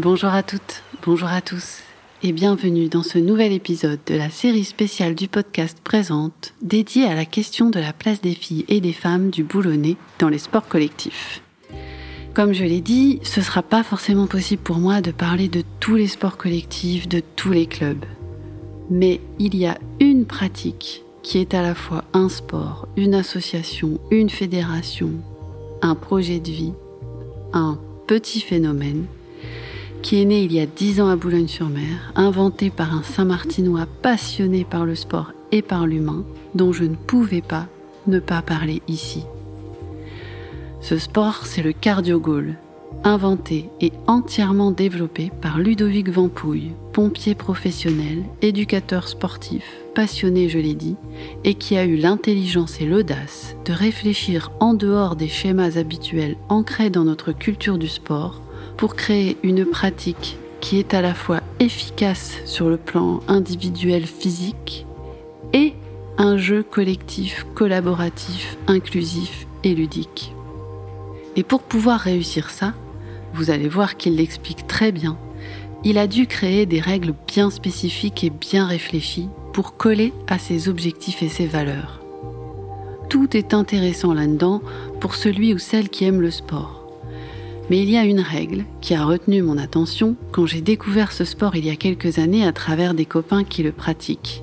Bonjour à toutes, bonjour à tous et bienvenue dans ce nouvel épisode de la série spéciale du podcast Présente dédiée à la question de la place des filles et des femmes du boulonnais dans les sports collectifs. Comme je l'ai dit, ce ne sera pas forcément possible pour moi de parler de tous les sports collectifs, de tous les clubs. Mais il y a une pratique qui est à la fois un sport, une association, une fédération, un projet de vie, un petit phénomène qui est né il y a dix ans à Boulogne-sur-Mer, inventé par un Saint-Martinois passionné par le sport et par l'humain, dont je ne pouvais pas ne pas parler ici. Ce sport, c'est le cardio-goal, inventé et entièrement développé par Ludovic Vampouille, pompier professionnel, éducateur sportif, passionné, je l'ai dit, et qui a eu l'intelligence et l'audace de réfléchir en dehors des schémas habituels ancrés dans notre culture du sport pour créer une pratique qui est à la fois efficace sur le plan individuel physique et un jeu collectif, collaboratif, inclusif et ludique. Et pour pouvoir réussir ça, vous allez voir qu'il l'explique très bien, il a dû créer des règles bien spécifiques et bien réfléchies pour coller à ses objectifs et ses valeurs. Tout est intéressant là-dedans pour celui ou celle qui aime le sport. Mais il y a une règle qui a retenu mon attention quand j'ai découvert ce sport il y a quelques années à travers des copains qui le pratiquent.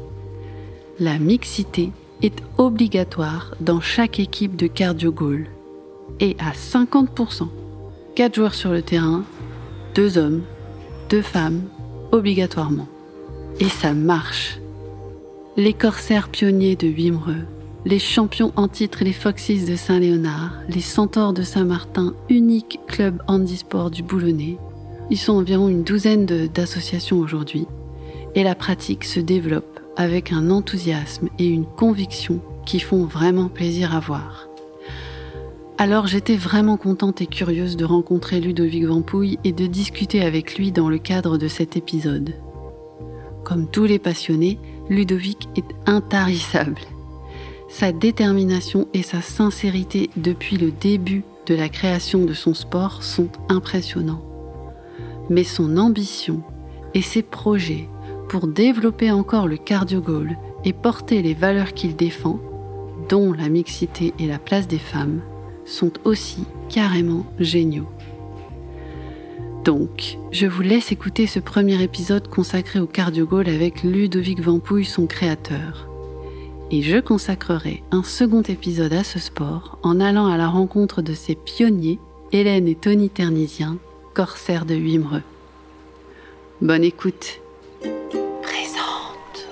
La mixité est obligatoire dans chaque équipe de cardio goal et à 50%. 4 joueurs sur le terrain, 2 hommes, 2 femmes, obligatoirement. Et ça marche. Les corsaires pionniers de Wimereux, les champions en titre les Foxys de Saint-Léonard, les Centaures de Saint-Martin, unique club handisport du Boulonnais. Ils sont environ une douzaine d'associations aujourd'hui et la pratique se développe avec un enthousiasme et une conviction qui font vraiment plaisir à voir. Alors j'étais vraiment contente et curieuse de rencontrer Ludovic Vampouille et de discuter avec lui dans le cadre de cet épisode. Comme tous les passionnés, Ludovic est intarissable. Sa détermination et sa sincérité depuis le début de la création de son sport sont impressionnants. Mais son ambition et ses projets pour développer encore le cardio goal et porter les valeurs qu'il défend, dont la mixité et la place des femmes, sont aussi carrément géniaux. Donc, je vous laisse écouter ce premier épisode consacré au cardio goal avec Ludovic Vampouille, son créateur et je consacrerai un second épisode à ce sport en allant à la rencontre de ses pionniers, Hélène et Tony Ternisiens, corsaires de Wimereux. Bonne écoute. Présente.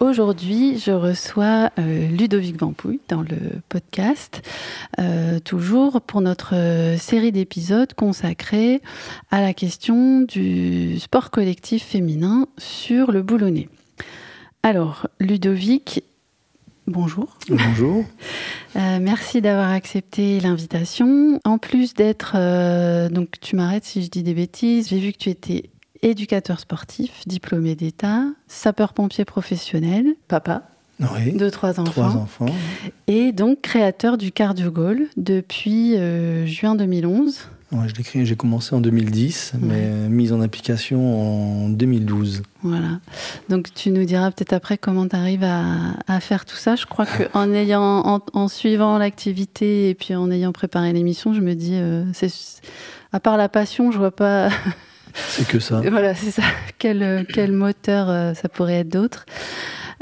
Aujourd'hui, je reçois euh, Ludovic Vampouille dans le podcast, euh, toujours pour notre euh, série d'épisodes consacrée à la question du sport collectif féminin sur le boulonnais. Alors, Ludovic, bonjour. Bonjour. Euh, merci d'avoir accepté l'invitation. En plus d'être, euh, donc tu m'arrêtes si je dis des bêtises, j'ai vu que tu étais éducateur sportif, diplômé d'État, sapeur-pompier professionnel, papa. Oui, de trois enfants. Trois enfants. Et donc créateur du Cardio Goal depuis euh, juin 2011 j'ai commencé en 2010, mais mise en application en 2012. Voilà. Donc tu nous diras peut-être après comment tu arrives à, faire tout ça. Je crois qu'en ayant, en, suivant l'activité et puis en ayant préparé l'émission, je me dis, euh, à part la passion, je vois pas. c'est que ça. voilà, c'est ça. Quel, quel moteur euh, ça pourrait être d'autre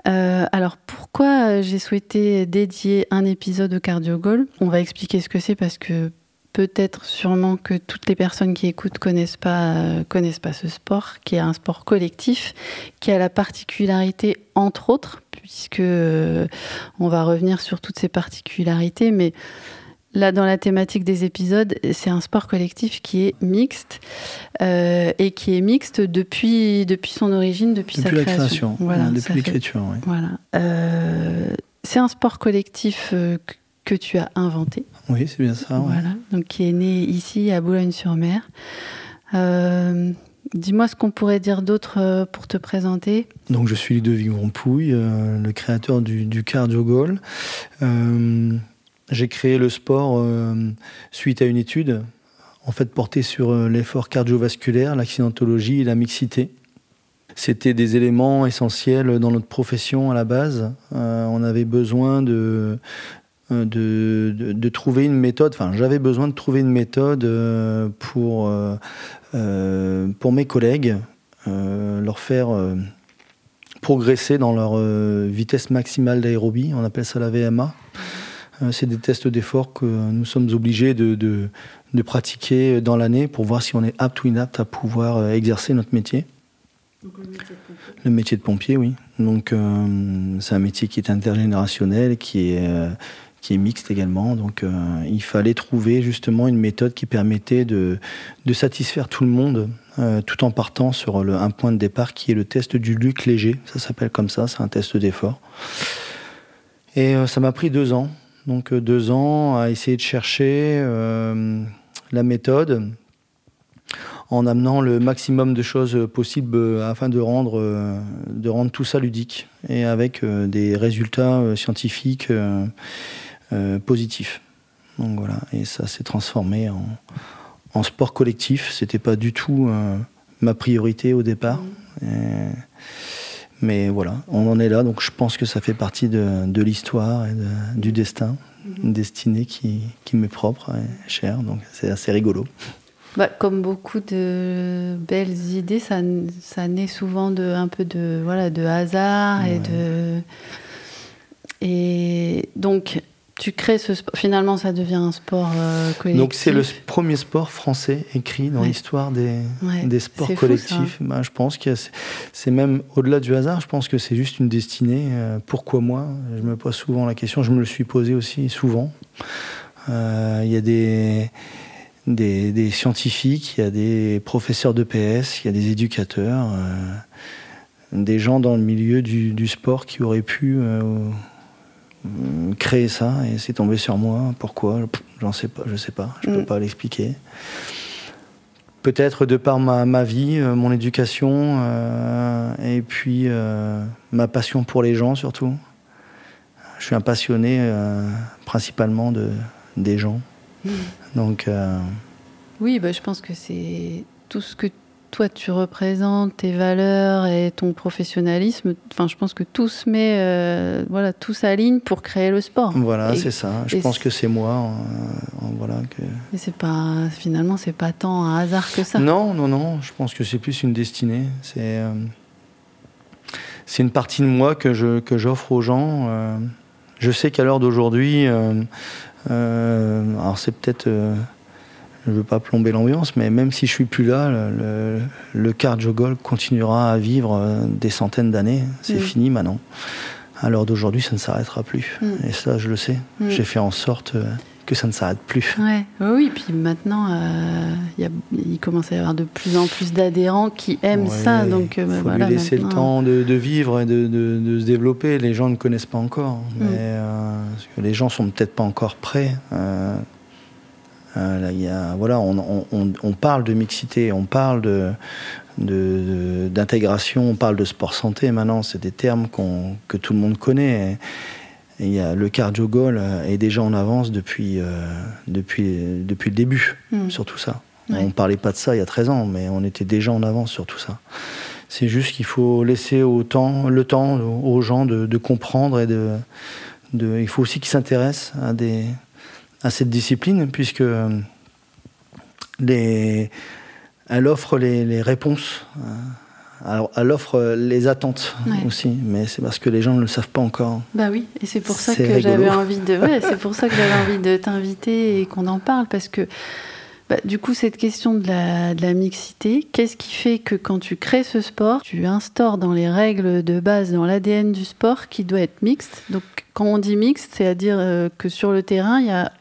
euh, alors pourquoi j'ai souhaité dédier un épisode au Cardio Goal On va expliquer ce que c'est parce que peut-être sûrement que toutes les personnes qui écoutent connaissent pas euh, connaissent pas ce sport qui est un sport collectif qui a la particularité entre autres puisque euh, on va revenir sur toutes ces particularités mais Là, dans la thématique des épisodes, c'est un sport collectif qui est mixte euh, et qui est mixte depuis, depuis son origine, depuis, sa création. La création. Voilà, depuis l'écriture. Oui. Voilà. c'est un sport collectif que tu as inventé. Oui, c'est bien ça. Voilà, donc qui est né ici à Boulogne-sur-Mer. Euh, dis-moi ce qu'on pourrait dire d'autre euh, pour te présenter. Donc je suis Ludovic Rompouille, euh, le créateur du, du Cardio Goal. j'ai créé le sport suite à une étude en fait porté sur l'effort cardiovasculaire, l'accidentologie et la mixité. C'était des éléments essentiels dans notre profession à la base. on avait besoin de, de, de, trouver une méthode, enfin j'avais besoin de trouver une méthode pour, pour mes collègues, leur faire progresser dans leur vitesse maximale d'aérobie, on appelle ça la VMA. Euh, c'est des tests d'effort que nous sommes obligés de, de, pratiquer dans l'année pour voir si on est apte ou inapte à pouvoir euh, exercer notre métier. Donc, le, métier le métier de pompier, oui. Donc euh, c'est un métier qui est intergénérationnel, qui est, qui est mixte également. Donc il fallait trouver justement une méthode qui permettait de, satisfaire tout le monde, tout en partant sur un point de départ qui est le test du Luc léger. Ça s'appelle comme ça, c'est un test d'effort. Et ça m'a pris deux ans donc euh, deux ans à essayer de chercher euh, la méthode en amenant le maximum de choses possibles euh, afin de rendre tout ça ludique et avec des résultats scientifiques positifs. Donc voilà, et ça s'est transformé en, sport collectif. C'était pas du tout ma priorité au départ. Mmh. Mais voilà, on en est là, donc je pense que ça fait partie de, l'histoire et du destin, une destinée qui, qui m'est propre et chère, donc c'est assez rigolo. Bah, comme beaucoup de belles idées, ça, ça naît souvent de un peu de voilà de hasard et de et donc tu crées ce sport. Finalement, ça devient un sport euh, collectif. Donc, c'est le premier sport français écrit dans l'histoire des, des sports collectifs. Bah, je pense que c'est même au-delà du hasard. Je pense que c'est juste une destinée. Euh, pourquoi moi? Je me pose souvent la question. Je me le suis posé aussi souvent. Euh, il y a des, des, des, scientifiques, il y a des professeurs de PS, il y a des éducateurs, des gens dans le milieu du, du sport qui auraient pu euh, créer ça et c'est tombé sur moi. Pourquoi? J'en sais pas, je sais pas, je peux mm. pas l'expliquer. Peut-être de par ma, ma vie, euh, mon éducation euh, et puis ma passion pour les gens surtout. Je suis un passionné principalement de, des gens. Mm. Donc. Oui, bah, je pense que c'est tout ce que toi tu représentes, tes valeurs et ton professionnalisme, enfin je pense que tout se met, euh, voilà, tout s'aligne pour créer le sport. Voilà, c'est ça. Je pense que c'est moi, voilà. Que... Et c'est pas, finalement, c'est pas tant un hasard que ça. Non, non, non. Je pense que c'est plus une destinée. C'est, euh, c'est une partie de moi que je que j'offre aux gens. Euh, je sais qu'à l'heure d'aujourd'hui, alors c'est peut-être je ne veux pas plomber l'ambiance, mais même si je suis plus là, le, le cardio continuera à vivre euh, des centaines d'années. C'est mm. fini maintenant. À l'heure d'aujourd'hui, ça ne s'arrêtera plus. Mm. Et ça, je le sais. Mm. J'ai fait en sorte euh, que ça ne s'arrête plus. Ouais. Oui, puis maintenant, euh, il commence à y avoir de plus en plus d'adhérents qui aiment ça. Donc, il faut lui laisser le temps de, vivre et de, de, se développer. Les gens ne connaissent pas encore. Mais, les gens sont peut-être pas encore prêts. Euh, là, y a, voilà, on, on, on, parle de mixité, on parle de, d'intégration, on parle de sport santé maintenant, c'est des termes qu'on, que tout le monde connaît. Et, y a, le cardio goal est déjà en avance depuis, euh, depuis, depuis le début hmm. sur tout ça. On ne parlait pas de ça il y a 13 ans, mais on était déjà en avance sur tout ça. C'est juste qu'il faut laisser au temps, le temps aux gens de, de comprendre et de, de, il faut aussi qu'ils s'intéressent à des, à cette discipline, puisque euh, les, elle offre les, réponses. Euh, alors, elle offre les attentes aussi, mais c'est parce que les gens ne le savent pas encore. Bah oui, et c'est pour ça que j'avais envie de, ouais, c'est pour ça que j'avais envie de t'inviter et qu'on en parle parce que bah, du coup, cette question de la, de la mixité, qu'est-ce qui fait que quand tu crées ce sport, tu instaures dans les règles de base, dans l'ADN du sport, qui doit être mixte? Donc, quand on dit mixte, c'est-à-dire euh, que sur le terrain, il y a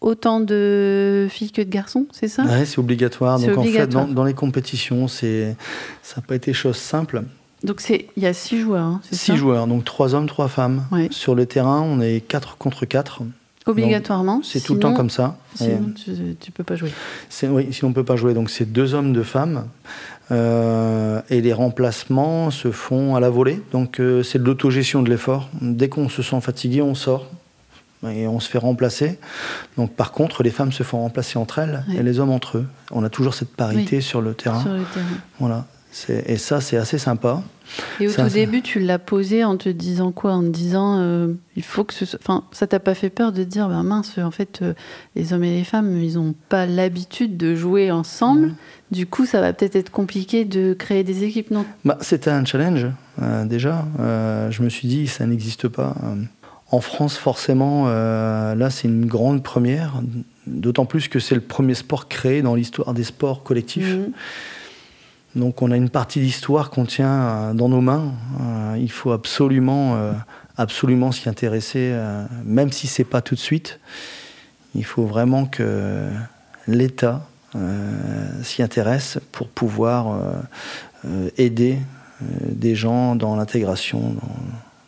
autant de filles que de garçons, c'est ça? Oui, c'est obligatoire. Donc en fait, dans, les compétitions, c'est ça n'a pas été chose simple. Donc c'est il y a six joueurs, hein, c'est Six joueurs, donc trois hommes, trois femmes. Sur le terrain, on est quatre contre quatre. Obligatoirement. C'est tout le temps comme ça. Sinon, tu, ne peux pas jouer. Oui, sinon on peut pas jouer. Donc c'est deux hommes, deux femmes. Euh, et les remplacements se font à la volée. Donc euh, c'est de l'autogestion de l'effort. Dès qu'on se sent fatigué, on sort et on se fait remplacer. Donc par contre, les femmes se font remplacer entre elles et les hommes entre eux. On a toujours cette parité sur le terrain. Sur le terrain. Voilà. Et ça, c'est assez sympa. Et au tout début, tu l'as posé en te disant quoi? En te disant, euh, il faut que ce soit... Enfin, ça t'a pas fait peur de dire, ben mince, en fait, euh, les hommes et les femmes, ils n'ont pas l'habitude de jouer ensemble. Du coup, ça va peut-être être compliqué de créer des équipes, non? Bah, C'était un challenge, euh, déjà. je me suis dit, ça n'existe pas. En France, forcément, là, c'est une grande première. D'autant plus que c'est le premier sport créé dans l'histoire des sports collectifs. Mmh. Donc on a une partie d'histoire qu'on tient euh, dans nos mains. Euh, il faut absolument, euh, absolument s'y intéresser, même si c'est pas tout de suite. Il faut vraiment que l'État s'y intéresse pour pouvoir aider des gens dans l'intégration,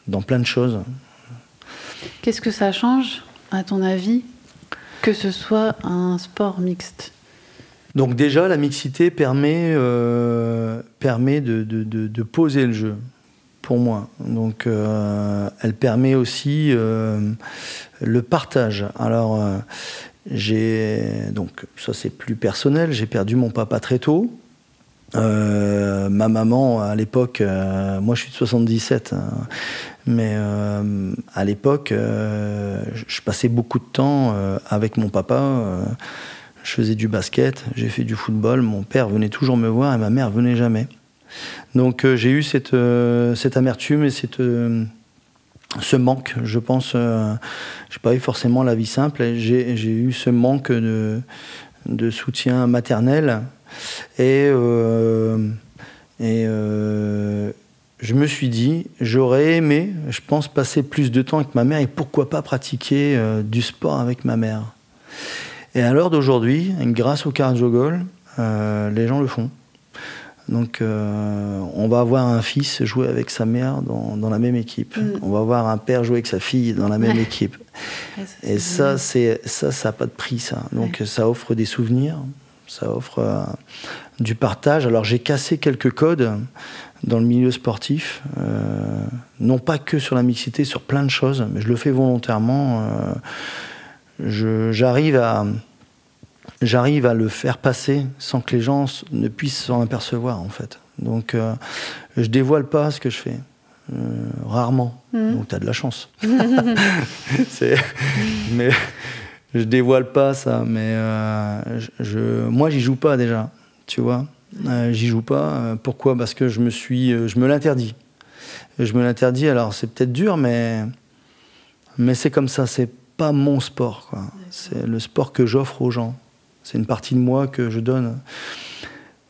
dans, plein de choses. Qu'est-ce que ça change, à ton avis, que ce soit un sport mixte? Donc déjà, la mixité permet, euh, de, poser le jeu, pour moi. Donc euh, elle permet aussi euh, le partage. Alors j'ai donc ça c'est plus personnel. J'ai perdu mon papa très tôt. Ma maman à l'époque, moi je suis de 77, hein, mais à l'époque, je passais beaucoup de temps avec mon papa je faisais du basket, j'ai fait du football. Mon père venait toujours me voir et ma mère venait jamais. Donc euh, j'ai eu cette, euh, cette amertume et cette, euh, ce manque, je pense. j'ai pas eu forcément la vie simple. J'ai, eu ce manque de, de soutien maternel. Et, et je me suis dit, j'aurais aimé, je pense, passer plus de temps avec ma mère et pourquoi pas pratiquer du sport avec ma mère. Et à l'heure d'aujourd'hui, grâce au cardio euh, les gens le font. Donc, euh, on va avoir un fils jouer avec sa mère dans, dans la même équipe. Mm. On va avoir un père jouer avec sa fille dans la même équipe. Et ça, c'est ça, ça n'a pas de prix, ça. Donc, ça offre des souvenirs, ça offre euh, du partage. Alors, j'ai cassé quelques codes dans le milieu sportif, non pas que sur la mixité, sur plein de choses, mais je le fais volontairement j'arrive à, j'arrive à le faire passer sans que les gens ne puissent s'en apercevoir en fait. Donc euh, je dévoile pas ce que je fais. Euh, rarement. Mmh. Donc tu as de la chance. mais je dévoile pas ça. Mais euh, je, moi, j'y joue pas déjà. Tu vois J'y joue pas. Pourquoi? Parce que je me suis, je me l'interdis. Je me l'interdis. Alors c'est peut-être dur, mais mais c'est comme ça. C'est pas mon sport. Quoi. C'est le sport que j'offre aux gens. C'est une partie de moi que je donne.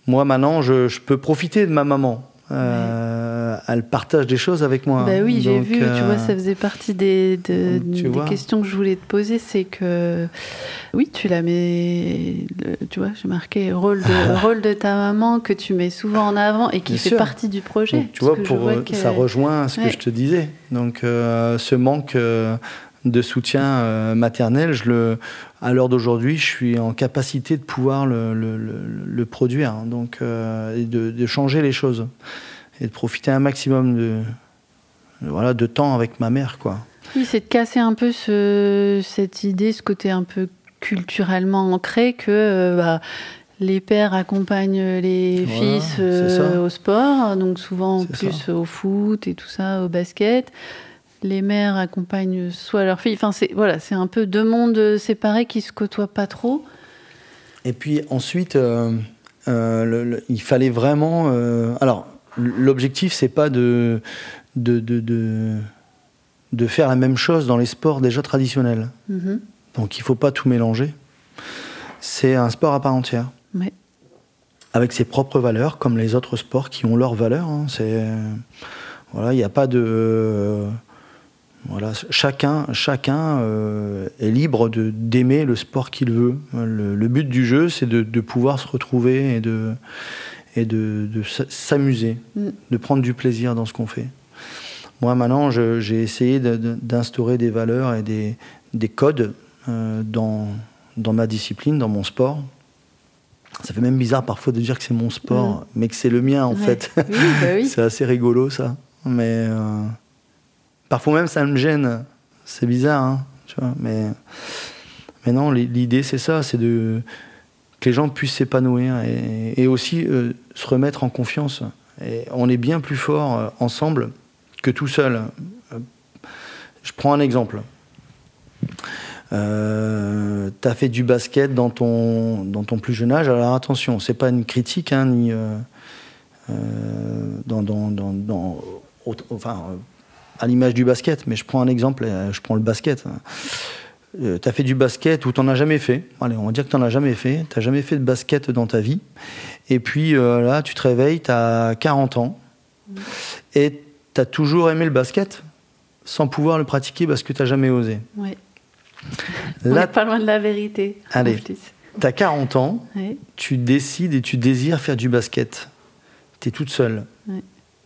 Moi, maintenant, je, peux profiter de ma maman. Euh, elle partage des choses avec moi. Bah oui, j'ai vu, tu vois, euh, ça faisait partie des, des questions que je voulais te poser. C'est que, oui, tu la mets, tu vois, j'ai marqué rôle de, rôle de ta maman que tu mets souvent en avant et qui fait partie du projet. tu vois, pour, ça rejoint ce que je te disais. Donc, euh, ce manque de soutien euh, maternel, je le, à l'heure d'aujourd'hui, je suis en capacité de pouvoir le, produire, hein. donc, euh, et de, changer les choses et de profiter un maximum de, voilà, de temps avec ma mère. Quoi. Oui, c'est de casser un peu ce, cette idée, ce côté un peu culturellement ancré que euh, bah, les pères accompagnent les fils au sport, donc souvent plus au foot et tout ça, au basket les mères accompagnent soit leur fille. Enfin, c'est voilà, c'est un peu deux mondes séparés qui se côtoient pas trop. Et puis ensuite, euh, euh, il fallait vraiment. Euh, alors, l'objectif, c'est pas de de, de, de, faire la même chose dans les sports déjà traditionnels. Mm-hmm. Donc, il faut pas tout mélanger. C'est un sport à part entière. Avec ses propres valeurs, comme les autres sports qui ont leurs valeurs. Hein. C'est voilà, il n'y a pas de voilà, chacun, chacun euh, est libre d'aimer le sport qu'il veut. Le, but du jeu, c'est de, pouvoir se retrouver et de, et de, s'amuser, mm. de prendre du plaisir dans ce qu'on fait. Moi, maintenant, j'ai essayé d'instaurer des valeurs et des, des codes euh, dans, dans ma discipline, dans mon sport. Ça fait même bizarre parfois de dire que c'est mon sport, mm. mais que c'est le mien en fait. Bah c'est assez rigolo ça. Mais euh, Parfois même, ça me gêne. C'est bizarre, hein Tu vois, mais, mais non, l'idée c'est ça, c'est de que les gens puissent s'épanouir et, aussi euh, se remettre en confiance. Et on est bien plus fort euh, ensemble que tout seul. Euh, je prends un exemple. Euh, tu as fait du basket dans ton, dans ton plus jeune âge. Alors attention, c'est pas une critique, hein, ni dans, dans, dans, enfin, à l'image du basket, mais je prends un exemple, je prends le basket. Euh, tu as fait du basket ou tu n'en as jamais fait. Allez, on va dire que tu n'en as jamais fait. Tu n'as jamais fait de basket dans ta vie. Et puis euh, là, tu te réveilles, tu as 40 ans. Et tu as toujours aimé le basket sans pouvoir le pratiquer parce que tu n'as jamais osé. Oui. Là, pas loin de la vérité. Allez, tu as 40 ans, tu décides et tu désires faire du basket. Tu es toute seule.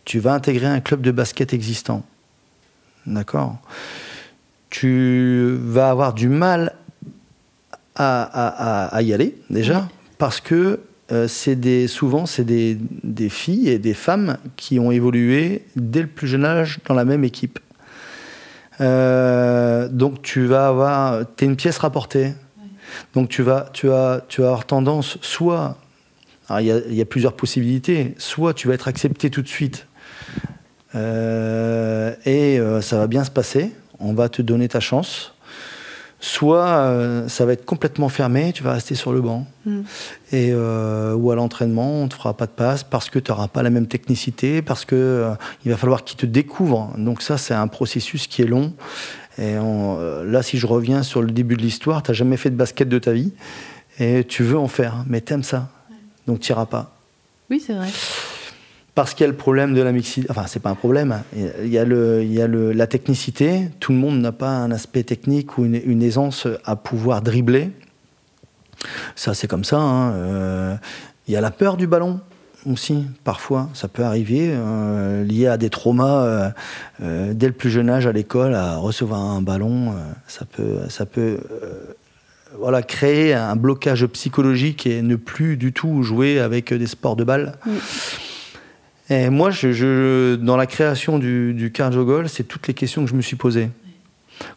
Tu vas intégrer un club de basket existant. D'accord tu vas avoir du mal à, y aller, déjà, parce que euh, c'est des, souvent, c'est des, filles et des femmes qui ont évolué dès le plus jeune âge dans la même équipe. Euh, donc tu vas avoir, tu es une pièce rapportée. Donc tu vas, tu, as, tu vas avoir tendance, soit, il y, a plusieurs possibilités, soit tu vas être accepté tout de suite et ça va bien se passer, on va te donner ta chance. Soit euh, ça va être complètement fermé, tu vas rester sur le banc. Hmm. Et, euh, ou à l'entraînement, on ne te fera pas de passe parce que tu n'auras pas la même technicité, parce qu'il euh, il va falloir qu'ils te découvrent. Donc ça, c'est un processus qui est long. Et là, si je reviens sur le début de l'histoire, tu n'as jamais fait de basket de ta vie et tu veux en faire, mais tu aimes ça. Donc tu n'iras pas. Oui, c'est vrai parce qu'il y a le problème de la mixité. Enfin, c'est pas un problème. Il y a, le, il y a le, la technicité. Tout le monde n'a pas un aspect technique ou une, aisance à pouvoir dribbler. Ça, c'est comme ça. Hein. Euh, il y a la peur du ballon aussi, parfois. Ça peut arriver, euh, lié à des traumas euh, dès le plus jeune âge à l'école, à recevoir un ballon. ça peut, ça peut voilà, créer un blocage psychologique et ne plus du tout jouer avec des sports de balle. Moi, dans la création du, du cardio goal, c'est toutes les questions que je me suis posées.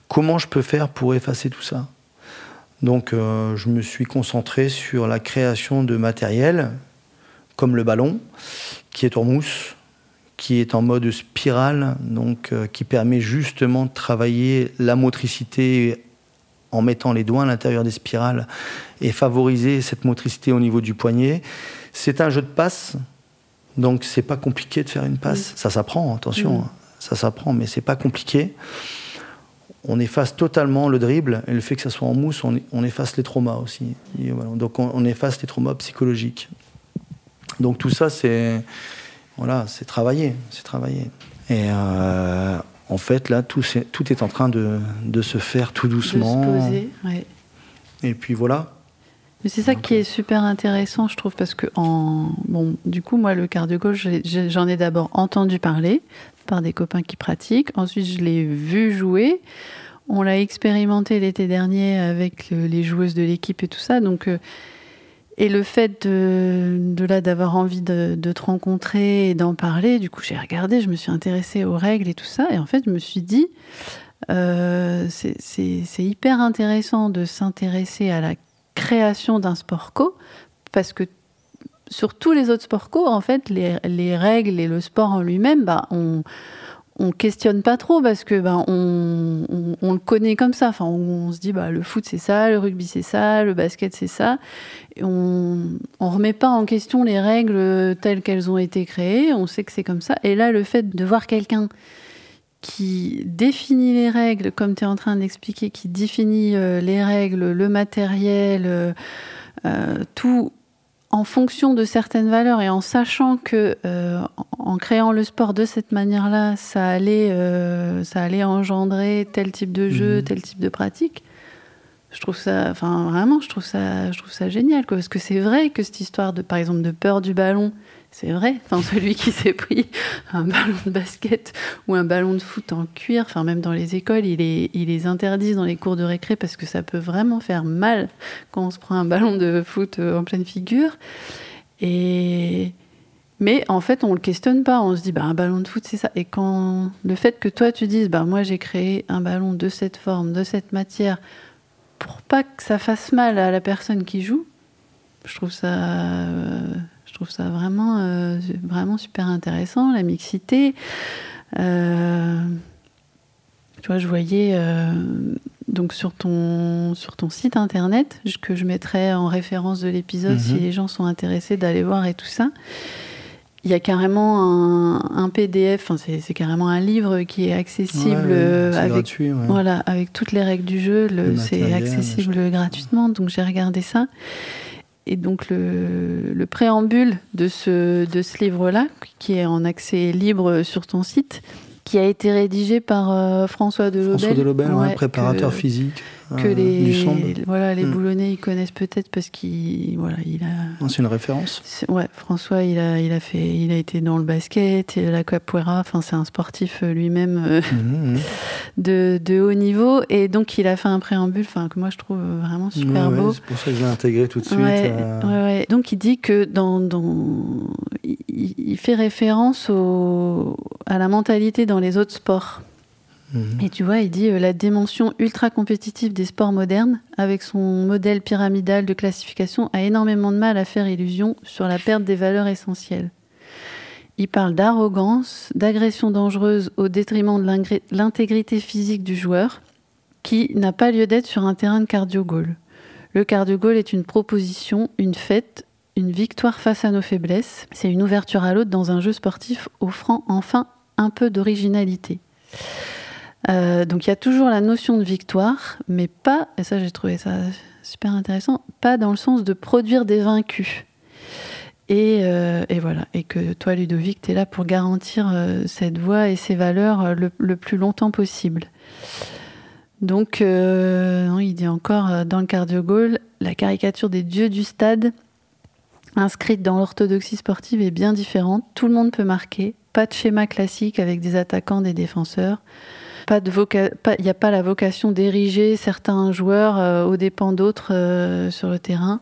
Comment je peux faire pour effacer tout ça? Donc, euh, je me suis concentré sur la création de matériel, comme le ballon, qui est en mousse, qui est en mode spirale, donc euh, qui permet justement de travailler la motricité en mettant les doigts à l'intérieur des spirales et favoriser cette motricité au niveau du poignet. C'est un jeu de passe donc c'est pas compliqué de faire une passe. Ça s'apprend, attention, hein. ça s'apprend, mais c'est pas compliqué. On efface totalement le dribble et le fait que ça soit en mousse, on, efface les traumas aussi. Donc on, efface les traumas psychologiques. Donc tout ça, c'est voilà, c'est travaillé, c'est travaillé. Et euh, en fait, là, tout, est, tout est en train de, de, se faire tout doucement. De se poser, ouais. Et puis voilà. Mais c'est ça qui est super intéressant, je trouve, parce que en bon, du coup, moi, le cardio gauche, j'en ai, d'abord entendu parler par des copains qui pratiquent. Ensuite, je l'ai vu jouer. On l'a expérimenté l'été dernier avec les joueuses de l'équipe et tout ça. Donc, euh, et le fait de, de là d'avoir envie de, de, te rencontrer et d'en parler, du coup, j'ai regardé, je me suis intéressée aux règles et tout ça. Et en fait, je me suis dit, euh, c'est hyper intéressant de s'intéresser à la création d'un sport co, parce que sur tous les autres sports co, en fait, les, règles et le sport en lui-même, bah, on on questionne pas trop parce que ben on, on, le connaît comme ça. Enfin, on, se dit bah le foot c'est ça, le rugby c'est ça, le basket c'est ça. Et on on remet pas en question les règles telles qu'elles ont été créées. On sait que c'est comme ça. Et là, le fait de voir quelqu'un qui définit les règles, comme tu es en train d'expliquer, qui définit euh, les règles, le matériel, euh, euh, tout en fonction de certaines valeurs et en sachant que en créant le sport de cette manière-là, ça allait, ça allait engendrer tel type de jeu, mhm. tel type de pratique. Je trouve ça, enfin vraiment, je trouve ça, je trouve ça génial, parce que c'est vrai que cette histoire de, par exemple, de peur du ballon, c'est vrai. Enfin, celui qui s'est pris un ballon de basket ou un ballon de foot en cuir, enfin même dans les écoles, il les, il les interdisent dans les cours de récré parce que ça peut vraiment faire mal quand on se prend un ballon de foot euh, en pleine figure. Et, Mais en fait, on le questionne pas. On se dit, bah, un ballon de foot, c'est ça. Et quand le fait que toi, tu dises, bah, moi, j'ai créé un ballon de cette forme, de cette matière, pour pas que ça fasse mal à la personne qui joue, je trouve ça, je trouve ça vraiment, euh, vraiment super intéressant, la mixité. Euh, tu vois, je voyais euh, donc sur ton, sur ton site internet, que je mettrai en référence de l'épisode si Mhm. les gens sont intéressés d'aller voir et tout ça. Il y a carrément un, un PDF, c'est carrément un livre qui est accessible Ouais, c'est avec gratuit. ouais. voilà, avec toutes les règles du jeu, c'est accessible gratuitement, donc j'ai regardé ça. Et donc le, le préambule de ce, de ce livre-là, qui est en accès libre sur ton site, qui a été rédigé par euh, François Delobel. François Delobel, ouais, Ouais, préparateur que- physique que euh, les, du voilà, les Mm. boulonnais ils connaissent peut-être parce qu'il voilà, il a C'est une référence. Ouais, François, il a, il a fait, il a été dans le basket, et la capoeira. Enfin, c'est un sportif euh, lui-même euh, Mhm, mhm. de, de haut niveau, et donc il a fait un préambule, enfin que moi je trouve vraiment super Ouais, ouais, beau. c'est pour ça que je l'ai intégré tout de suite. Ouais, euh. Donc il dit que dans, il fait référence au, à la mentalité dans les autres sports. Mhm. Et tu vois, il dit euh, la dimension ultra compétitive des sports modernes, avec son modèle pyramidal de classification, a énormément de mal à faire illusion sur la perte des valeurs essentielles. Il parle d'arrogance, d'agression dangereuse au détriment de l'intégrité physique du joueur, qui n'a pas lieu d'être sur un terrain de cardio-goal. Le cardio-goal est une proposition, une fête, une victoire face à nos faiblesses. C'est une ouverture à l'autre dans un jeu sportif offrant enfin un peu d'originalité. Euh, donc il y a toujours la notion de victoire, mais pas, et ça j'ai trouvé ça super intéressant, pas dans le sens de produire des vaincus. Et, euh, voilà, et que toi Ludovic, tu es là pour garantir euh, cette voie et ces valeurs le, plus longtemps possible. Donc, il dit encore dans le cardio goal, la caricature des dieux du stade, inscrite dans l'orthodoxie sportive, est bien différente. Tout le monde peut marquer, pas de schéma classique avec des attaquants, des défenseurs. Pas de voca- Il n'y a pas la vocation d'ériger certains joueurs euh, aux dépens d'autres euh, sur le terrain.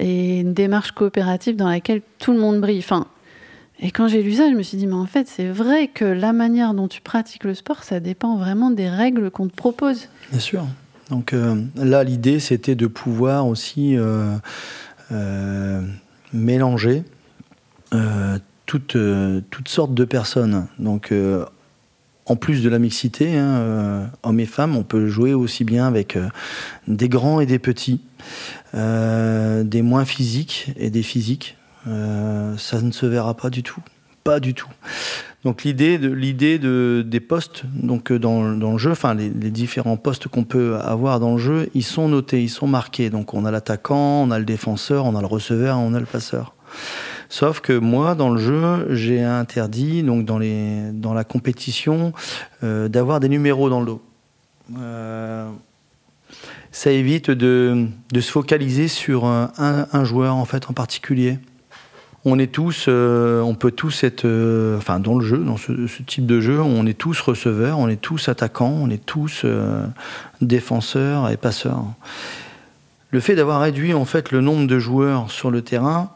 Et une démarche coopérative dans laquelle tout le monde brille. Et quand j'ai lu ça, je me suis dit, mais en fait, c'est vrai que la manière dont tu pratiques le sport, ça dépend vraiment des règles qu'on te propose. Bien sûr. Donc euh, là, l'idée, c'était de pouvoir aussi euh, mélanger toutes, toutes sortes de personnes. Donc, en plus de la mixité, hein, euh, hommes et femmes, on peut jouer aussi bien avec euh, des grands et des petits, euh, des moins physiques et des physiques. Ça ne se verra pas du tout. Pas du tout. Donc l'idée de l'idée de des postes donc dans, le jeu, enfin les différents postes qu'on peut avoir dans le jeu, ils sont notés, ils sont marqués. Donc on a l'attaquant, on a le défenseur, on a le receveur, on a le passeur. Sauf que moi dans le jeu, j'ai interdit donc dans la compétition euh, d'avoir des numéros dans le dos. Euh, ça évite de, se focaliser sur un, joueur en fait en particulier on est tous, euh, on peut tous être, enfin dans le jeu, dans ce, type de jeu, on est tous receveurs, on est tous attaquants, on est tous défenseurs et passeurs. Le fait d'avoir réduit en fait le nombre de joueurs sur le terrain,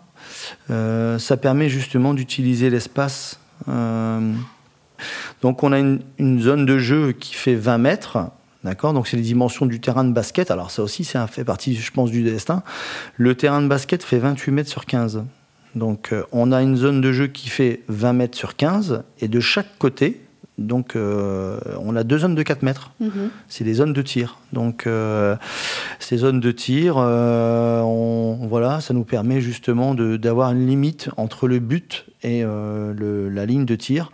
ça permet justement d'utiliser l'espace. Euh, donc on a une, une zone de jeu qui fait 20 mètres. D'accord Donc, c'est les dimensions du terrain de basket. Alors, ça aussi, ça fait partie, je pense, du destin. Le terrain de basket fait 28 mètres sur 15. Donc euh, on a une zone de jeu qui fait 20 mètres sur 15 et de chaque côté, donc euh, on a deux zones de 4 mètres. C'est des zones de tir. Donc euh, ces zones de tir, euh, on- voilà, ça nous permet justement d'avoir une limite entre le but et le- la ligne de tir.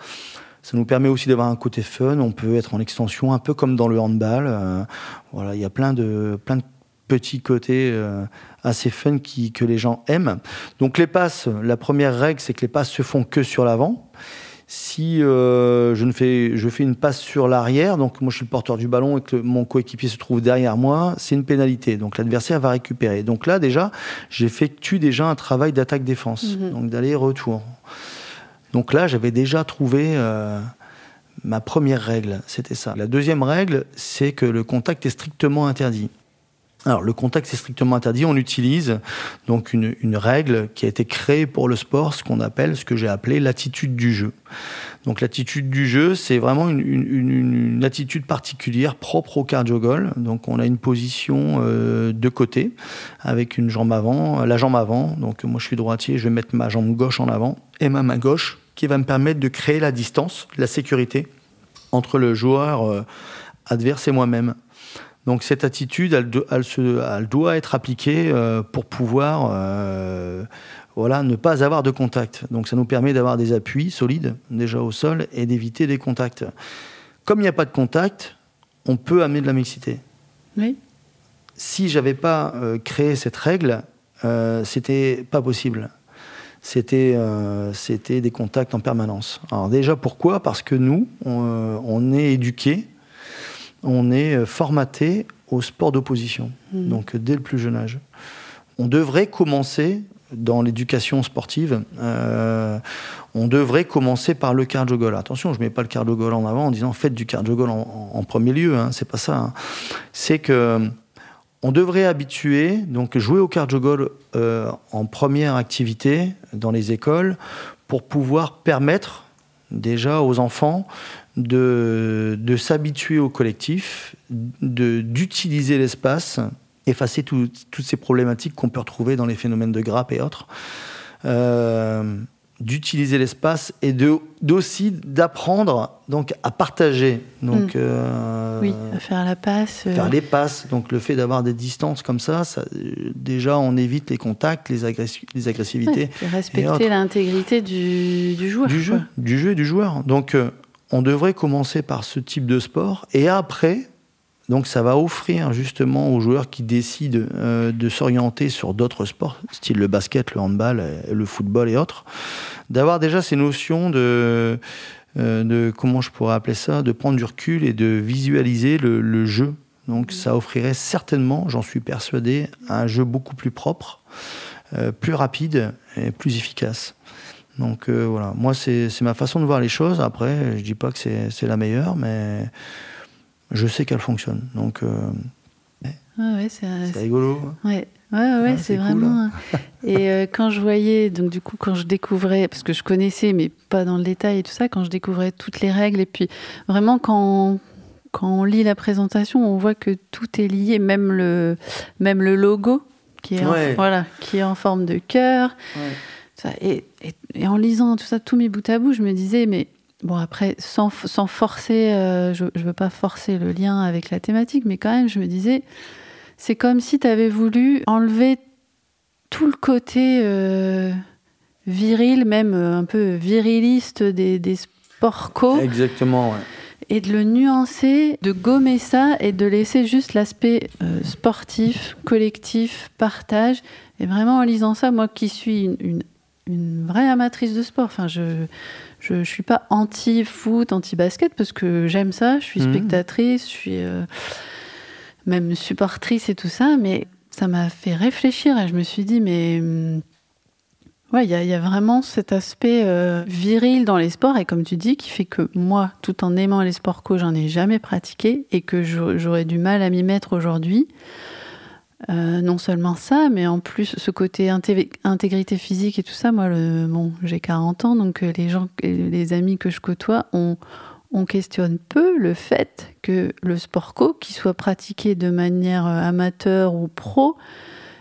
Ça nous permet aussi d'avoir un côté fun. On peut être en extension, un peu comme dans le handball. Voilà, il y a plein de plein de petits côtés assez fun qui, que les gens aiment. Donc les passes, la première règle, c'est que les passes se font que sur l'avant. Si euh, je, ne fais, je fais une passe sur l'arrière, donc moi je suis le porteur du ballon et que mon coéquipier se trouve derrière moi, c'est une pénalité. Donc l'adversaire va récupérer. Donc là déjà, j'effectue déjà un travail d'attaque-défense, Mhm. donc d'aller-retour. Donc là, j'avais déjà trouvé euh, ma première règle, c'était ça. La deuxième règle, c'est que le contact est strictement interdit. Alors le contact c'est strictement interdit. On utilise donc une, règle qui a été créée pour le sport, ce qu'on appelle, ce que j'ai appelé l'attitude du jeu. Donc l'attitude du jeu, c'est vraiment une, attitude particulière propre au cardiogol. Donc on a une position euh, de côté avec une jambe avant, la jambe avant. Donc moi je suis droitier, je vais mettre ma jambe gauche en avant et ma main gauche qui va me permettre de créer la distance, la sécurité entre le joueur euh, adverse et moi-même. Donc cette attitude, elle, elle, se, elle doit être appliquée euh, pour pouvoir euh, voilà, ne pas avoir de contact. Donc ça nous permet d'avoir des appuis solides déjà au sol et d'éviter des contacts. Comme il n'y a pas de contact, on peut amener de la mixité. Oui. Si j'avais pas euh, créé cette règle, euh, c'était pas possible. C'était euh, c'était des contacts en permanence. Alors déjà pourquoi? Parce que nous, on, on est éduqués, on est formaté au sport d'opposition. Mmh. Donc dès le plus jeune âge, on devrait commencer dans l'éducation sportive, euh, on devrait commencer par le cardio-goal. Attention, je ne mets pas le cardio-goal en avant en disant faites du cardio-goal en, en, premier lieu, hein, c'est pas ça. Hein. C'est que on devrait habituer, donc jouer au cardio-goal euh, en première activité dans les écoles pour pouvoir permettre déjà aux enfants de, de s'habituer au collectif, d'utiliser l'espace effacer tout, toutes ces problématiques qu'on peut retrouver dans les phénomènes de grappe et autres. Euh, d'utiliser l'espace et de d'aussi d'apprendre donc à partager. Donc mmh. euh, oui à faire la passe faire euh... les passes. Donc le fait d'avoir des distances comme ça, ça déjà on évite les contacts les, agressi les agressivités ouais, respecter l'intégrité du, du, joueur du jeu du jeu et du joueur. Donc on devrait commencer par ce type de sport et après donc ça va offrir justement aux joueurs qui décident euh, de s'orienter sur d'autres sports, style le basket, le handball, le football et autres, d'avoir déjà ces notions de, euh, de, comment je pourrais appeler ça, de prendre du recul et de visualiser le, jeu. Donc ça offrirait certainement, j'en suis persuadé, un jeu beaucoup plus propre, euh, plus rapide et plus efficace. Donc euh, voilà, moi c'est ma façon de voir les choses. Après, je dis pas que c'est la meilleure, mais je sais qu'elle fonctionne. Donc, euh, ah ouais, c'est rigolo. Ouais. Ouais, ouais, ouais c'est cool, vraiment. Hein. et euh, quand je voyais, donc du coup, quand je découvrais, parce que je connaissais, mais pas dans le détail et tout ça, quand je découvrais toutes les règles, et puis vraiment quand, quand on lit la présentation, on voit que tout est lié, même le, même le logo qui est, ouais. en, voilà, qui est en forme de cœur. Ouais. Et, et, et, en lisant tout ça, tous mes bouts à bout, je me disais, mais Bon, après, sans, sans forcer, euh, je ne veux pas forcer le lien avec la thématique, mais quand même, je me disais, c'est comme si tu avais voulu enlever tout le côté euh, viril, même euh, un peu viriliste des, des. Exactement, ouais. Et de le nuancer, de gommer ça et de laisser juste l'aspect euh, sportif, collectif, partage. Et vraiment, en lisant ça, moi qui suis une, une, une vraie amatrice de sport, enfin, je je ne suis pas anti-foot, anti-basket, parce que j'aime ça, je suis Mhm. spectatrice, je suis euh, même supportrice et tout ça, mais ça m'a fait réfléchir et je me suis dit, mais hum, ouais, il y, y, a vraiment cet aspect euh, viril dans les sports, et comme tu dis, qui fait que moi, tout en aimant les sports co, j'en ai jamais pratiqué et que j'aurais du mal à m'y mettre aujourd'hui. Euh, non seulement ça, mais en plus ce côté inté intégrité physique et tout ça, moi, le, bon, j'ai 40 ans, donc euh, les gens, les amis que je côtoie, on, on questionne peu le fait que le sport co, qui soit pratiqué de manière euh, amateur ou pro,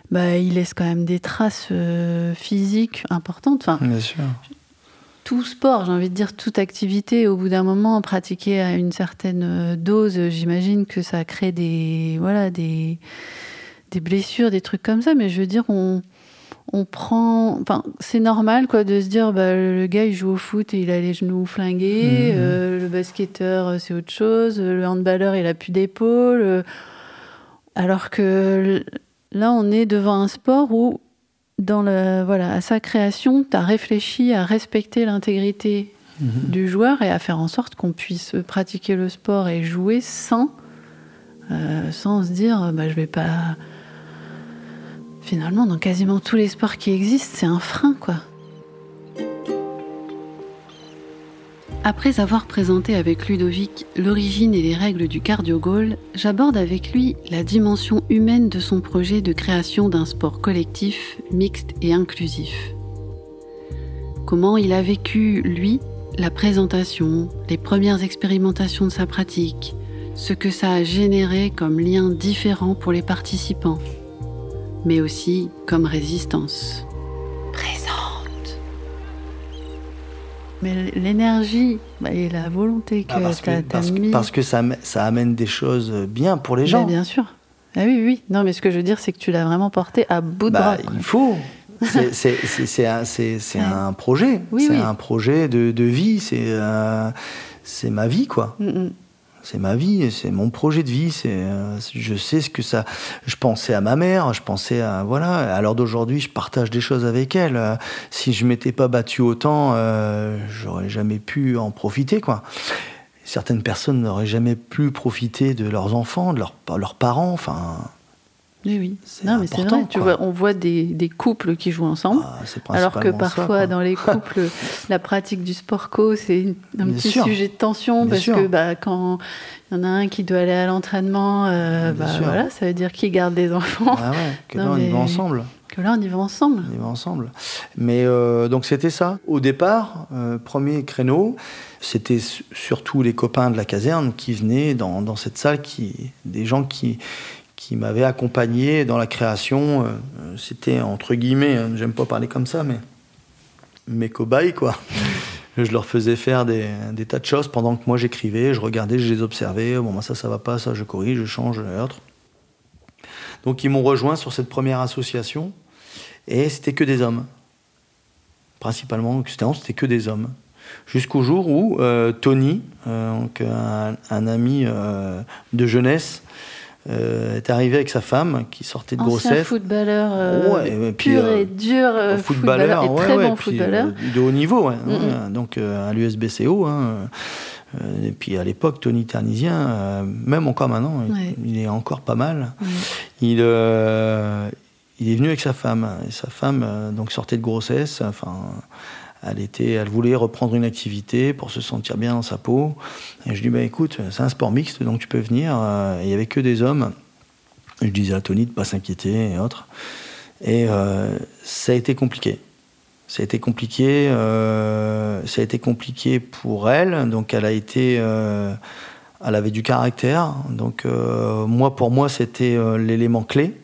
bah, il laisse quand même des traces euh, physiques importantes. Enfin, Bien sûr. Tout sport, j'ai envie de dire toute activité, au bout d'un moment, pratiquée à une certaine dose, j'imagine que ça crée des, voilà, des, des blessures, des trucs comme ça, mais je veux dire, on, on prend. Enfin, c'est normal, quoi, de se dire, bah, le gars, il joue au foot et il a les genoux flingués, mmh. euh, le basketteur, c'est autre chose, le handballeur, il a plus d'épaule. Alors que là, on est devant un sport où, dans le, voilà, à sa création, tu as réfléchi à respecter l'intégrité mmh. du joueur et à faire en sorte qu'on puisse pratiquer le sport et jouer sans, euh, sans se dire, bah, je vais pas finalement, dans quasiment tous les sports qui existent, c'est un frein, quoi. Après avoir présenté avec Ludovic l'origine et les règles du cardio goal, j'aborde avec lui la dimension humaine de son projet de création d'un sport collectif, mixte et inclusif. Comment il a vécu, lui, la présentation, les premières expérimentations de sa pratique, ce que ça a généré comme lien différent pour les participants, mais aussi comme résistance. Mais l'énergie bah, et la volonté que Ah, parce, as, que, parce, que- mis. parce que ça, am- ça amène des choses bien pour les gens. Mais bien sûr. Ah oui, oui. Non, mais ce que je veux dire, c'est que tu l'as vraiment porté à bout de Bah, bras. quoi. il faut. C'est- un, projet. Oui, c'est oui. un projet de, de vie. C'est euh, c'est ma vie, quoi. Mm, mm. C'est ma vie. C'est mon projet de vie. C'est euh, je sais ce que ça. Je pensais à ma mère. Je pensais à voilà. À l'heure d'aujourd'hui, je partage des choses avec elle. Euh, Si je m'étais pas battu autant, euh, j'aurais jamais pu en profiter, quoi. Certaines personnes n'auraient jamais pu profiter de leurs enfants, de leurs, leurs parents. Enfin, Oui, oui. C'est Non, mais c'est vrai. Tu quoi. vois, on voit des, des couples qui jouent ensemble. ah, Alors que ça, parfois, dans les couples, la pratique du sport co, c'est un Bien petit sûr. sujet de tension Bien parce sûr. que bah, quand il y en a un qui doit aller à l'entraînement, euh, bah, voilà, ça veut dire qui garde les enfants. Ah ouais, que Non, là, on y va ensemble. Que là, on y va ensemble. On y va ensemble. Mais euh, donc c'était ça. Au départ, euh, premier créneau, c'était su- surtout les copains de la caserne qui venaient dans, dans cette salle, qui, des gens qui, qui m'avaient accompagné dans la création. Euh, c'était entre guillemets, hein, j'aime pas parler comme ça, mais mes cobayes, quoi. Je leur faisais faire des, des tas de choses pendant que moi j'écrivais, je regardais, je les observais. Bon, bah, ça, ça va pas, ça, je corrige, je change, et autres. Donc ils m'ont rejoint sur cette première association et c'était que des hommes. Principalement, c'était c'était que des hommes. Jusqu'au jour où euh, Tony, euh, donc un, un ami euh, de jeunesse, euh, est arrivé avec sa femme qui sortait de Ancien grossesse. footballeur euh, Ouais, et puis, pur euh, et dur euh, footballeur, et ouais, très ouais, bon puis, footballeur. de haut niveau, Mm, donc à l'USBCO. Hein, et puis à l'époque, Tony Ternisien, même encore maintenant, il- il, est encore pas mal. Il, il est venu avec sa femme. Et sa femme donc sortait de grossesse. Enfin, elle voulait reprendre une activité pour se sentir bien dans sa peau. Et je lui dis bah écoute, c'est un sport mixte, donc tu peux venir. Euh, il y avait que des hommes. Je disais à Tony de pas s'inquiéter et autres. Et euh, ça a été compliqué. Ça a été compliqué. euh, ça a été compliqué pour elle. Donc elle a été. elle avait du caractère. Donc moi, pour moi, c'était l'élément clé.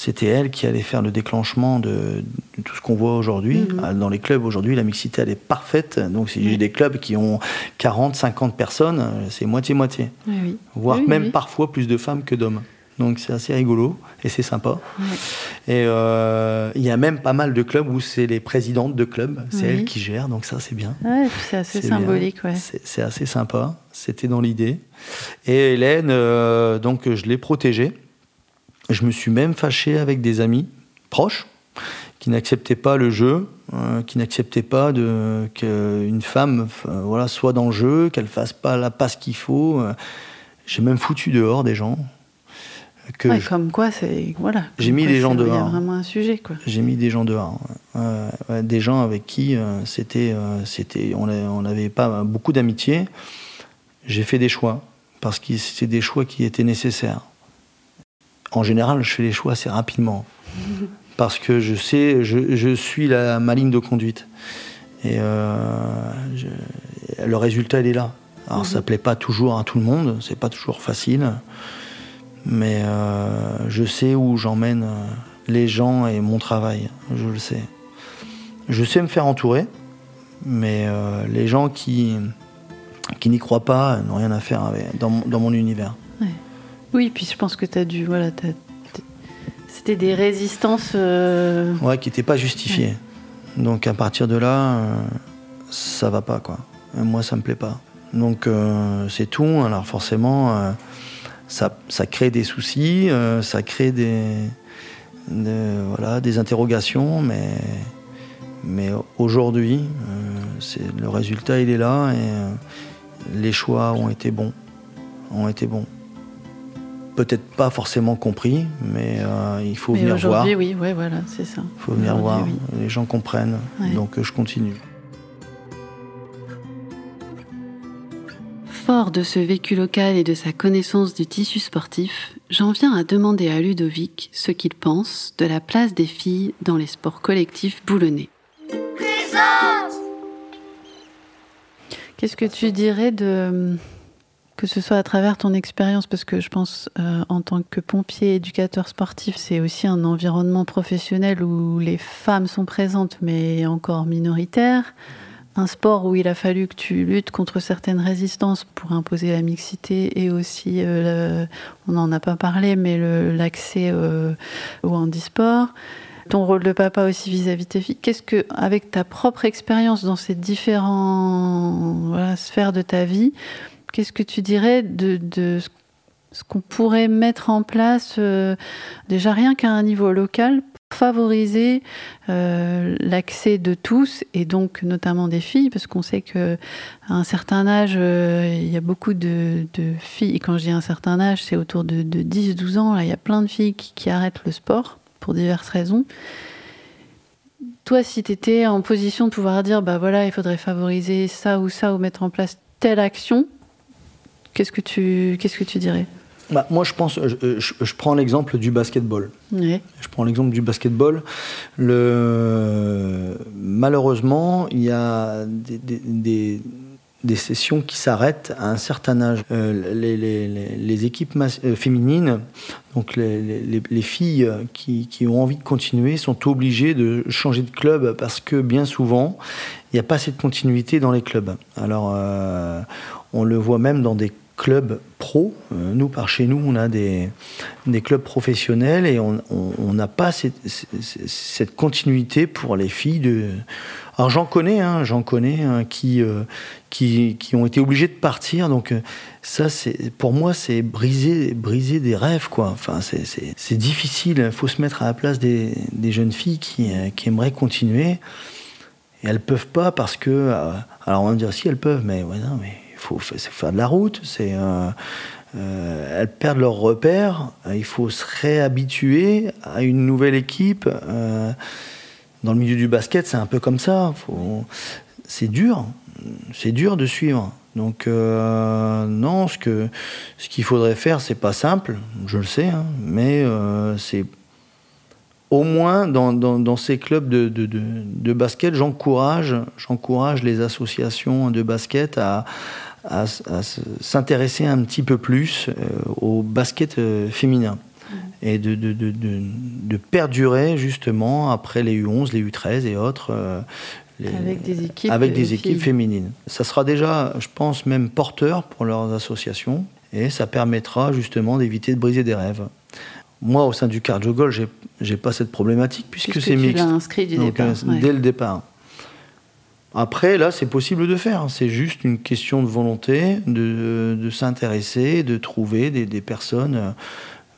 C'était elle qui allait faire le déclenchement de, de tout ce qu'on voit aujourd'hui. Mhm. Euh, Dans les clubs aujourd'hui, la mixité, elle est parfaite. Donc si j'ai des clubs qui ont 40, 50 personnes, c'est moitié-moitié. Oui, oui. Voire Oui, même parfois plus de femmes que d'hommes. Donc c'est assez rigolo et c'est sympa. Ouais. Et euh, il y a même pas mal de clubs où c'est les présidentes de clubs, c'est elles qui gèrent, donc ça c'est bien. Ouais, c'est assez symbolique, ouais. C'est c'est assez sympa, c'était dans l'idée. Et Hélène, euh, donc je l'ai protégée. Je me suis même fâché avec des amis proches qui n'acceptaient pas le jeu, euh, qui n'acceptaient pas de qu'une femme euh, voilà soit dans le jeu, qu'elle fasse pas la passe qu'il faut. Euh, J'ai même foutu dehors des gens. Que Ouais, je- Comme quoi, c'est. Voilà. J'ai Comme mis les gens c'est- Il y dehors. a vraiment un sujet, quoi. J'ai mis des gens dehors. Ouais, des gens avec qui c'était, c'était, on n'avait pas beaucoup d'amitié. J'ai fait des choix parce que c'était des choix qui étaient nécessaires. En général, je fais les choix assez rapidement. Parce que je sais, je, je suis la, ma ligne de conduite. Et euh, je- le résultat il est là. Alors ça plaît pas toujours à tout le monde, c'est pas toujours facile, mais euh, je sais où j'emmène euh, les gens et mon travail, je le sais. Je sais me faire entourer, mais euh, les gens qui, qui n'y croient pas n'ont rien à faire avec, dans, dans mon univers. Oui, puis je pense que tu as dû. Voilà, C'était des résistances. euh, Ouais, qui n'étaient pas justifiés. Donc à partir de là, euh, ça va pas quoi. Euh, Moi, ça me plaît pas. Donc euh, c'est tout. Alors forcément, ça, ça crée des soucis, ça crée des, des- voilà, des interrogations, mais, mais aujourd'hui, le résultat il est là et les choix ont été bons. Ont été bons. Peut-être pas forcément compris, mais euh, il faut Mais venir voir. aujourd'hui, oui, ouais, voilà, c'est ça. Il faut venir voir, oui. les gens comprennent, Ouais. donc euh, je continue. Fort de ce vécu local et de sa connaissance du tissu sportif, j'en viens à demander à Ludovic ce qu'il pense de la place des filles dans les sports collectifs boulonnais. Qu'est-ce que tu dirais de que ce soit à travers ton expérience, parce que je pense euh, en tant que pompier, éducateur sportif, c'est aussi un environnement professionnel où les femmes sont présentes, mais encore minoritaires. Un sport où il a fallu que tu luttes contre certaines résistances pour imposer la mixité et aussi, euh, on n'en a pas parlé, mais l'accès euh, au handisport ton rôle de papa aussi vis-à-vis de tes filles. Qu'est-ce que, avec ta propre expérience dans ces différentes sphères de ta vie, qu'est-ce que tu dirais de, ce qu'on pourrait mettre en place, euh, déjà rien qu'à un niveau local, pour favoriser euh, l'accès de tous et donc notamment des filles, parce qu'on sait que à un certain âge, euh, il y a beaucoup de, filles, et quand je dis un certain âge, c'est autour de, 10-12 ans, là, il y a plein de filles qui arrêtent le sport pour diverses raisons. Toi, si tu étais en position de pouvoir dire, bah voilà, il faudrait favoriser ça ou ça, ou mettre en place telle action, qu'est-ce que tu, qu'est-ce que tu dirais? Bah, moi, je pense, je, prends l'exemple du basketball. Je prends l'exemple du basketball. Le... Malheureusement, il y a des, des sessions qui s'arrêtent à un certain âge. Euh, les, les, les, équipes euh, féminines, donc les, filles qui, qui, ont envie de continuer, sont obligées de changer de club parce que bien souvent, il n'y a pas de continuité dans les clubs. Alors, euh, on le voit même dans des clubs pro. nous, par chez nous, on a des, des clubs professionnels et on n'a pas cette, continuité pour les filles de alors j'en connais, hein, j'en connais hein, qui, euh, qui, qui, ont été obligés de partir. Donc euh, ça, c'est pour moi, c'est briser, briser des rêves, quoi. Enfin, c'est difficile. Il faut se mettre à la place des, des jeunes filles qui, euh, qui, aimeraient continuer. Et elles peuvent pas parce que. alors on va dire si elles peuvent, mais ouais, non, mais faut, faire de la route. C'est elles perdent leurs repères. Il faut se réhabituer à une nouvelle équipe dans le milieu du basket, c'est un peu comme ça. C'est dur, c'est dur de suivre. Donc euh, non, ce que ce qu'il faudrait faire, c'est pas simple, je le sais, hein, mais euh, c'est au moins dans, dans, ces clubs de, de, de, basket, j'encourage, j'encourage les associations de basket à, à, s'intéresser un petit peu plus euh, au basket féminin et de, de, de, de, perdurer justement après les U11, les U13 et autres. Euh, avec des équipes, avec des équipes féminines. Ça sera déjà, je pense, même porteur pour leurs associations et ça permettra justement d'éviter de briser des rêves. Moi, au sein du cardio goal, j'ai, pas cette problématique puisque, c'est mixte. inscrit du départ, euh, dès le départ. Après, là, c'est possible de faire. C'est juste une question de volonté, de, de s'intéresser, de trouver des, des personnes euh,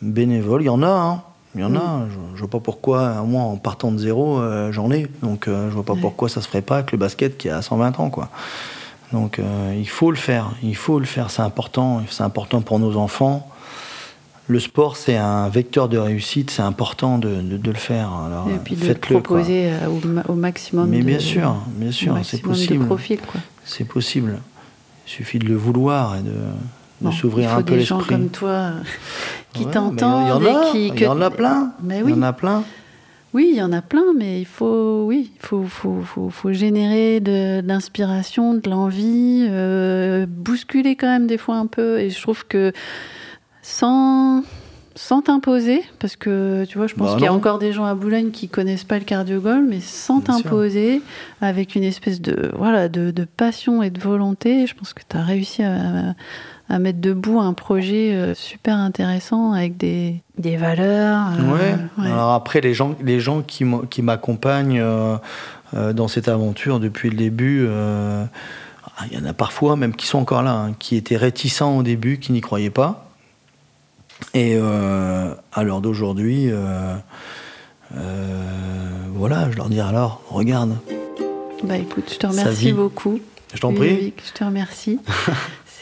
bénévoles, il y en a, hein. Il y en a. Mm. Je, ne vois pas pourquoi, moi, en partant de zéro, euh, j'en ai. Donc, je euh, je vois pas pourquoi ça se ferait pas avec le basket qui a 120 ans, quoi. Donc, euh, il faut le faire. Il faut le faire. C'est important. C'est important pour nos enfants. Le sport, c'est un vecteur de réussite. C'est important de, de, le faire. Alors, Et puis de le proposer au, maximum. Mais bien sûr, bien sûr, c'est possible. C'est possible. Il suffit de le vouloir et de s'ouvrir un peu l'esprit. Il faut des gens comme toi euh, qui t'entendent et qui. Il y en a plein. Mais oui. Il y en a plein. Oui, il y en a plein, mais il faut, oui, faut, faut, faut, faut, générer de, l'inspiration, de l'envie, euh, bousculer quand même des fois un peu. Et je trouve que sans, sans t'imposer, parce que tu vois, je pense bah qu'il y a encore des gens à Boulogne qui connaissent pas le cardio mais sans t'imposer, avec une espèce de, voilà, de, de, passion et de volonté, je pense que tu as réussi à à mettre debout un projet euh, super intéressant avec des, des valeurs. Euh, ouais. Alors après, les gens, les gens qui m'accompagnent euh, dans cette aventure depuis le début, il y en a parfois même qui sont encore là, hein, qui étaient réticents au début, qui n'y croyaient pas. Et à l'heure d'aujourd'hui, voilà, je leur dis alors, regarde. Bah écoute, je te remercie beaucoup. Je t'en prie. Je te remercie.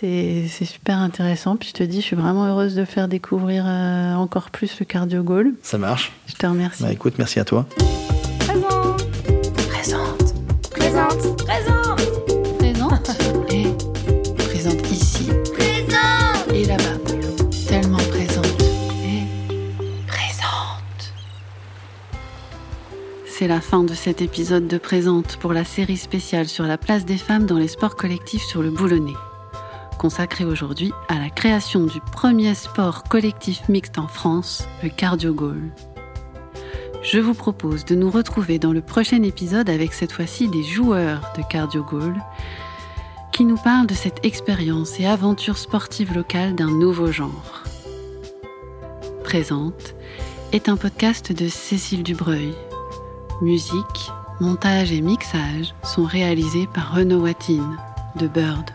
C'est super intéressant. Puis je te dis, je suis vraiment heureuse de faire découvrir euh, encore plus le cardio goal. Ça marche. Je te remercie. Bah, écoute, merci à toi. Présente. Présente. Présente. Présente. C'est la fin de cet épisode de Présente pour la série spéciale sur la place des femmes dans les sports collectifs sur le boulonnais, consacrée aujourd'hui à la création du premier sport collectif mixte en France, le cardio goal. Je vous propose de nous retrouver dans le prochain épisode avec cette fois-ci des joueurs de cardio goal qui nous parlent de cette expérience et aventure sportive locale d'un nouveau genre. Présente est un podcast de Cécile Dubreuil. Musique, montage et mixage sont réalisés par Renaud Watine de Bird.